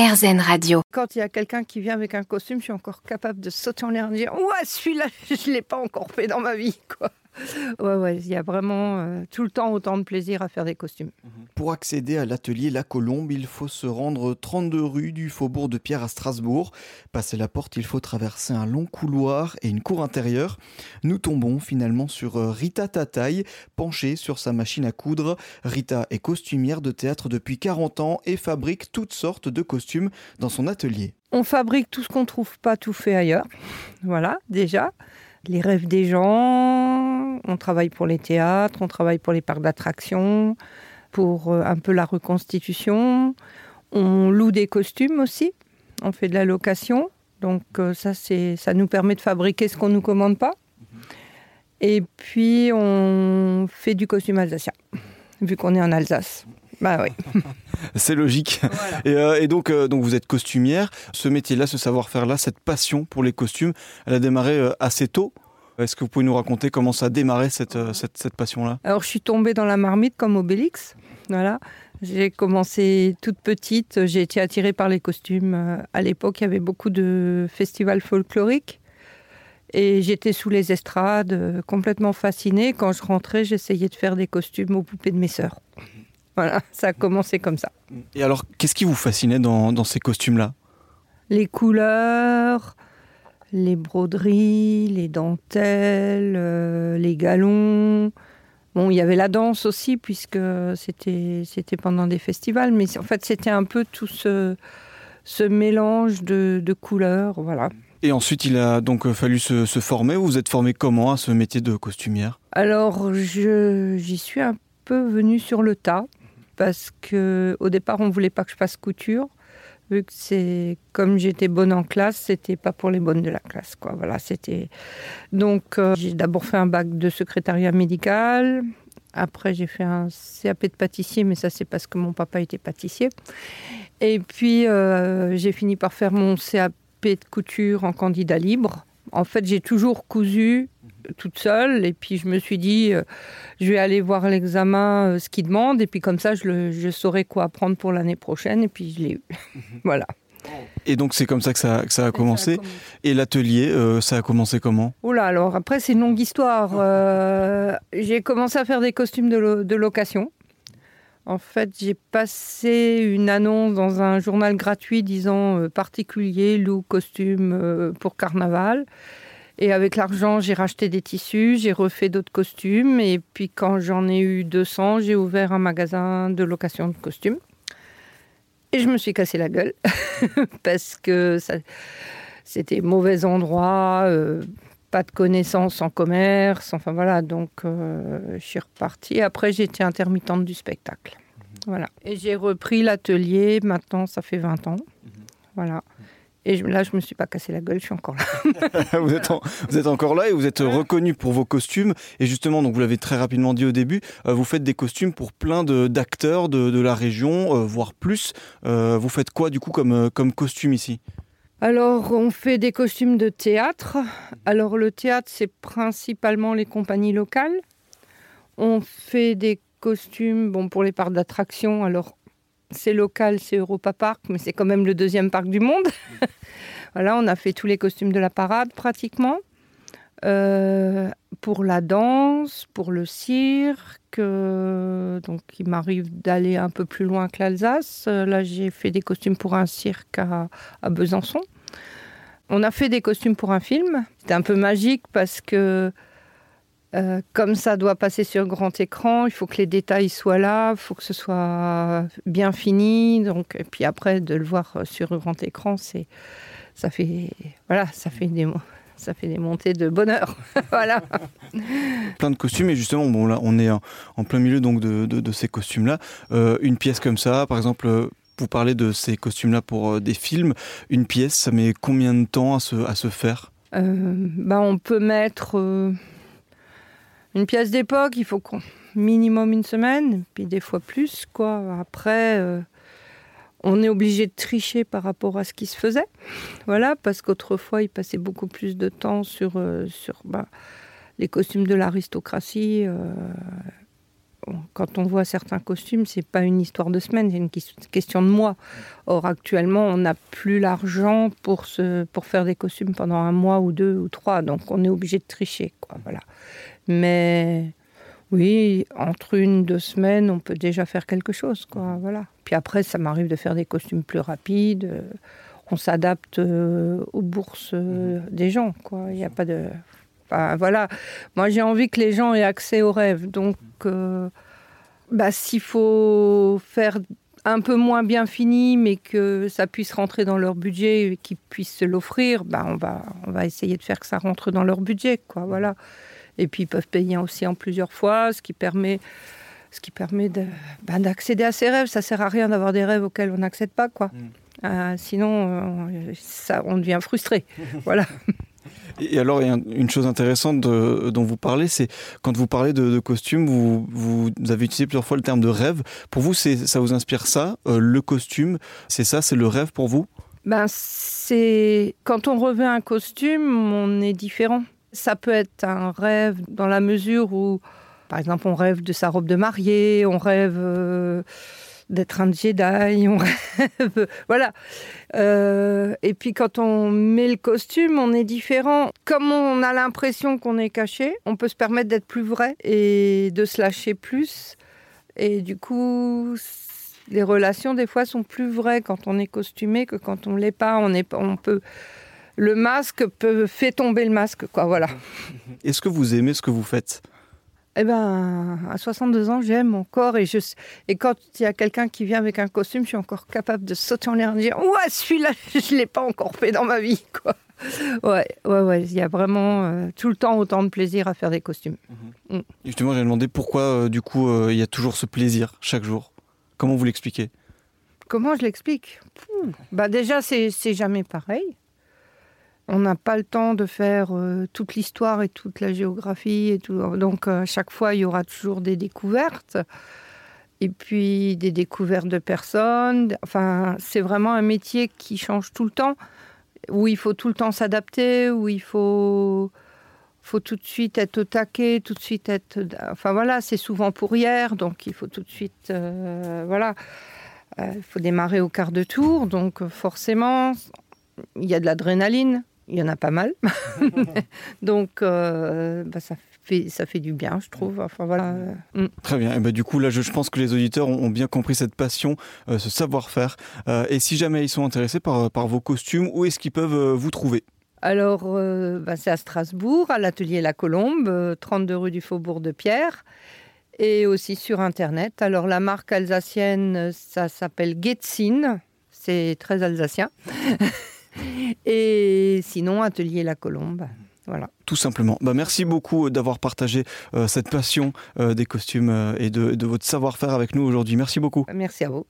RZN Radio. Quand il y a quelqu'un qui vient avec un costume, je suis encore capable de sauter en l'air et de dire Ouais, celui-là, je ne l'ai pas encore fait dans ma vie. Quoi. Ouais, ouais, il y a vraiment euh, tout le temps autant de plaisir à faire des costumes. Pour accéder à l'atelier La Colombe, il faut se rendre 32 rue du Faubourg de Pierre à Strasbourg. Passer la porte, il faut traverser un long couloir et une cour intérieure. Nous tombons finalement sur euh, Rita Tataille, penchée sur sa machine à coudre. Rita est costumière de théâtre depuis 40 ans et fabrique toutes sortes de costumes dans son atelier. On fabrique tout ce qu'on trouve pas tout fait ailleurs. Voilà, déjà. Les rêves des gens, on travaille pour les théâtres, on travaille pour les parcs d'attractions, pour euh, un peu la reconstitution. On loue des costumes aussi, on fait de la location. Donc euh, ça, c'est, ça nous permet de fabriquer ce qu'on ne nous commande pas. Et puis on fait du costume alsacien, vu qu'on est en Alsace. Bah oui. C'est logique. Et, euh, et donc, euh, donc vous êtes costumière. Ce métier-là, ce savoir-faire-là, cette passion pour les costumes, elle a démarré euh, assez tôt. Est-ce que vous pouvez nous raconter comment ça a démarré cette, euh, cette, cette passion-là? Alors je suis tombée dans la marmite comme Obélix. Voilà. J'ai commencé toute petite. J'ai été attirée par les costumes. Euh, À l'époque, il y avait beaucoup de festivals folkloriques. Et j'étais sous les estrades, euh, complètement fascinée. Quand je rentrais, j'essayais de faire des costumes aux poupées de mes sœurs. Voilà, ça a commencé comme ça. Et alors, qu'est-ce qui vous fascinait dans, dans ces costumes-là? Les couleurs, les broderies, les dentelles, euh, les galons. Bon, il y avait la danse aussi, puisque c'était c'était pendant des festivals, mais en fait, c'était un peu tout ce, ce mélange de, de couleurs. Voilà. Et ensuite, il a donc euh, fallu se, se former. Vous vous êtes formé comment à ce métier de costumière? Alors, je- j'y suis un peu venue sur le tas, parce que au départ, on voulait pas que je fasse couture. Vu que c'est comme j'étais bonne en classe, c'était pas pour les bonnes de la classe, quoi. Voilà, c'était. Donc, euh, j'ai d'abord fait un bac de secrétariat médical. Après, j'ai fait un CAP de pâtissier, mais ça, c'est parce que mon papa était pâtissier. Et puis, euh, j'ai fini par faire mon CAP de couture en candidat libre. En fait, j'ai toujours cousu toute seule. Et puis, je me suis dit, euh, je vais aller voir l'examen, euh, ce qu'il demande. Et puis, comme ça, je, le- je saurai quoi apprendre pour l'année prochaine. Et puis, je l'ai eu. voilà. Et donc, c'est comme ça que ça, que ça a commencé. Et l'atelier, euh, ça a commencé comment? Oula, alors après, c'est une longue histoire. Euh, j'ai commencé à faire des costumes de, lo- de location. En fait, j'ai passé une annonce dans un journal gratuit disant euh, particulier, loue costume pour carnaval. Et avec l'argent, j'ai racheté des tissus, j'ai refait d'autres costumes. Et puis, quand j'en ai eu 200, j'ai ouvert un magasin de location de costumes. Et je me suis cassé la gueule parce que ça, c'était mauvais endroit, euh, pas de connaissances en commerce, enfin voilà, donc euh, je suis repartie. Après, j'étais intermittente du spectacle. Voilà. Et j'ai repris l'atelier, maintenant ça fait 20 ans. Voilà. Et je- là, je me suis pas cassé la gueule, je suis encore là. vous, êtes en- vous êtes encore là et vous êtes reconnu pour vos costumes. Et justement, donc vous l'avez très rapidement dit au début, euh, vous faites des costumes pour plein de- d'acteurs de, de la région, euh, voire plus. Euh, vous faites quoi du coup comme, comme costume ici? Alors, on fait des costumes de théâtre. Alors, le théâtre, c'est principalement les compagnies locales. On fait des costumes bon, pour les parcs d'attractions. Alors, c'est local, c'est Europa Park, mais c'est quand même le deuxième parc du monde. voilà, on a fait tous les costumes de la parade pratiquement. Euh, pour la danse, pour le cirque, euh, donc il m'arrive d'aller un peu plus loin que l'Alsace. Euh, là, j'ai fait des costumes pour un cirque à, à Besançon. On a fait des costumes pour un film. C'était un peu magique parce que euh, comme ça doit passer sur grand écran, il faut que les détails soient là, il faut que ce soit bien fini. Donc, et puis après, de le voir sur grand écran, c'est, ça fait, voilà, ça fait des, ça fait des montées de bonheur. voilà. Plein de costumes et justement, bon là, on est en, en plein milieu donc de, de- de ces costumes-là. Euh, une pièce comme ça, par exemple. euh, vous parlez de ces costumes-là pour euh, des films. Une pièce, ça met combien de temps à se, à se faire? Euh, ben, on peut mettre euh, une pièce d'époque, il faut qu'on minimum une semaine, puis des fois plus. quoi. Après, euh, on est obligé de tricher par rapport à ce qui se faisait. Voilà, parce qu'autrefois, il passait beaucoup plus de temps sur, euh, sur ben, les costumes de l'aristocratie. euh, quand on voit certains costumes, c'est pas une histoire de semaine, c'est une question de mois. Or, actuellement, on n'a plus l'argent pour, pour faire des costumes pendant un mois ou deux ou trois, donc on est obligé de tricher. Quoi, voilà. Mais oui, entre une, deux semaines, on peut déjà faire quelque chose. Quoi, voilà. Puis après, ça m'arrive de faire des costumes plus rapides. On s'adapte euh, aux bourses euh, des gens. Quoi. Il n'y a pas de voilà. Moi, j'ai envie que les gens aient accès aux rêves. Donc, euh, bah, s'il faut faire un peu moins bien fini, mais que ça puisse rentrer dans leur budget et qu'ils puissent se l'offrir, bah, on, va, on va essayer de faire que ça rentre dans leur budget. Quoi, voilà. Et puis, ils peuvent payer aussi en plusieurs fois, ce qui permet ce qui permet bah, d'accéder à ces rêves. Ça sert à rien d'avoir des rêves auxquels on n'accède pas, quoi. Mm. Euh, sinon, euh, ça, on devient frustré. voilà. Et alors, il y a une chose intéressante dont vous parlez, c'est quand vous parlez de, costume, vous, vous, avez utilisé plusieurs fois le terme de rêve. Pour vous, ça vous inspire ça, euh, le costume? C'est ça, c'est le rêve pour vous? Ben, c'est quand on revêt un costume, on est différent. Ça peut être un rêve dans la mesure où, par exemple, on rêve de sa robe de mariée, on rêve euh, d'être un Jedi, on rêve, voilà. Euh, et puis quand on met le costume, on est différent. Comme on a l'impression qu'on est caché, on peut se permettre d'être plus vrai et de se lâcher plus. Et du coup, les relations des fois sont plus vraies quand on est costumé que quand on l'est pas. On est, on peut le masque peut fait tomber le masque, quoi. Voilà. Est-ce que vous aimez ce que vous faites? Eh ben, à 62 ans, j'aime mon corps et, je, et quand il y a quelqu'un qui vient avec un costume, je suis encore capable de sauter en l'air et de dire Ouais, celui-là, je ne l'ai pas encore fait dans ma vie. Quoi. Ouais, ouais, ouais. Il y a vraiment euh, tout le temps autant de plaisir à faire des costumes. Mhm. Mm. Justement, j'ai demandé pourquoi, euh, du coup, euh, il y a toujours ce plaisir chaque jour. Comment vous l'expliquez? Comment je l'explique? Bah Déjà, c'est jamais pareil. On n'a pas le temps de faire euh, toute l'histoire et toute la géographie. Et tout. Donc, à chaque fois, il y aura toujours des découvertes. Et puis, des découvertes de personnes. Enfin, c'est vraiment un métier qui change tout le temps, où il faut tout le temps s'adapter, où il faut faut tout de suite être au taquet, tout de suite être. Enfin voilà, c'est souvent pour hier, donc il faut tout de suite. Euh, voilà. Euh, il faut démarrer au quart de tour, donc forcément, il y a de l'adrénaline il y en a pas mal. Donc, euh, bah, ça, fait, ça fait du bien, je trouve. Enfin, voilà. Mm. Très bien. Et bah, du coup, là, je, pense que les auditeurs ont, bien compris cette passion, euh, ce savoir-faire. Euh, et si jamais ils sont intéressés par, par vos costumes, où est-ce qu'ils peuvent vous trouver? Alors, bah, c'est à Strasbourg, à l'atelier La Colombe, 32 rue du Faubourg de Pierre, et aussi sur Internet. Alors, la marque alsacienne, ça s'appelle Getzin, c'est très alsacien. Et sinon, Atelier La Colombe. Voilà. Tout simplement. Bah, merci beaucoup d'avoir partagé euh, cette passion euh, des costumes euh, et de votre savoir-faire avec nous aujourd'hui. Merci beaucoup. Merci à vous.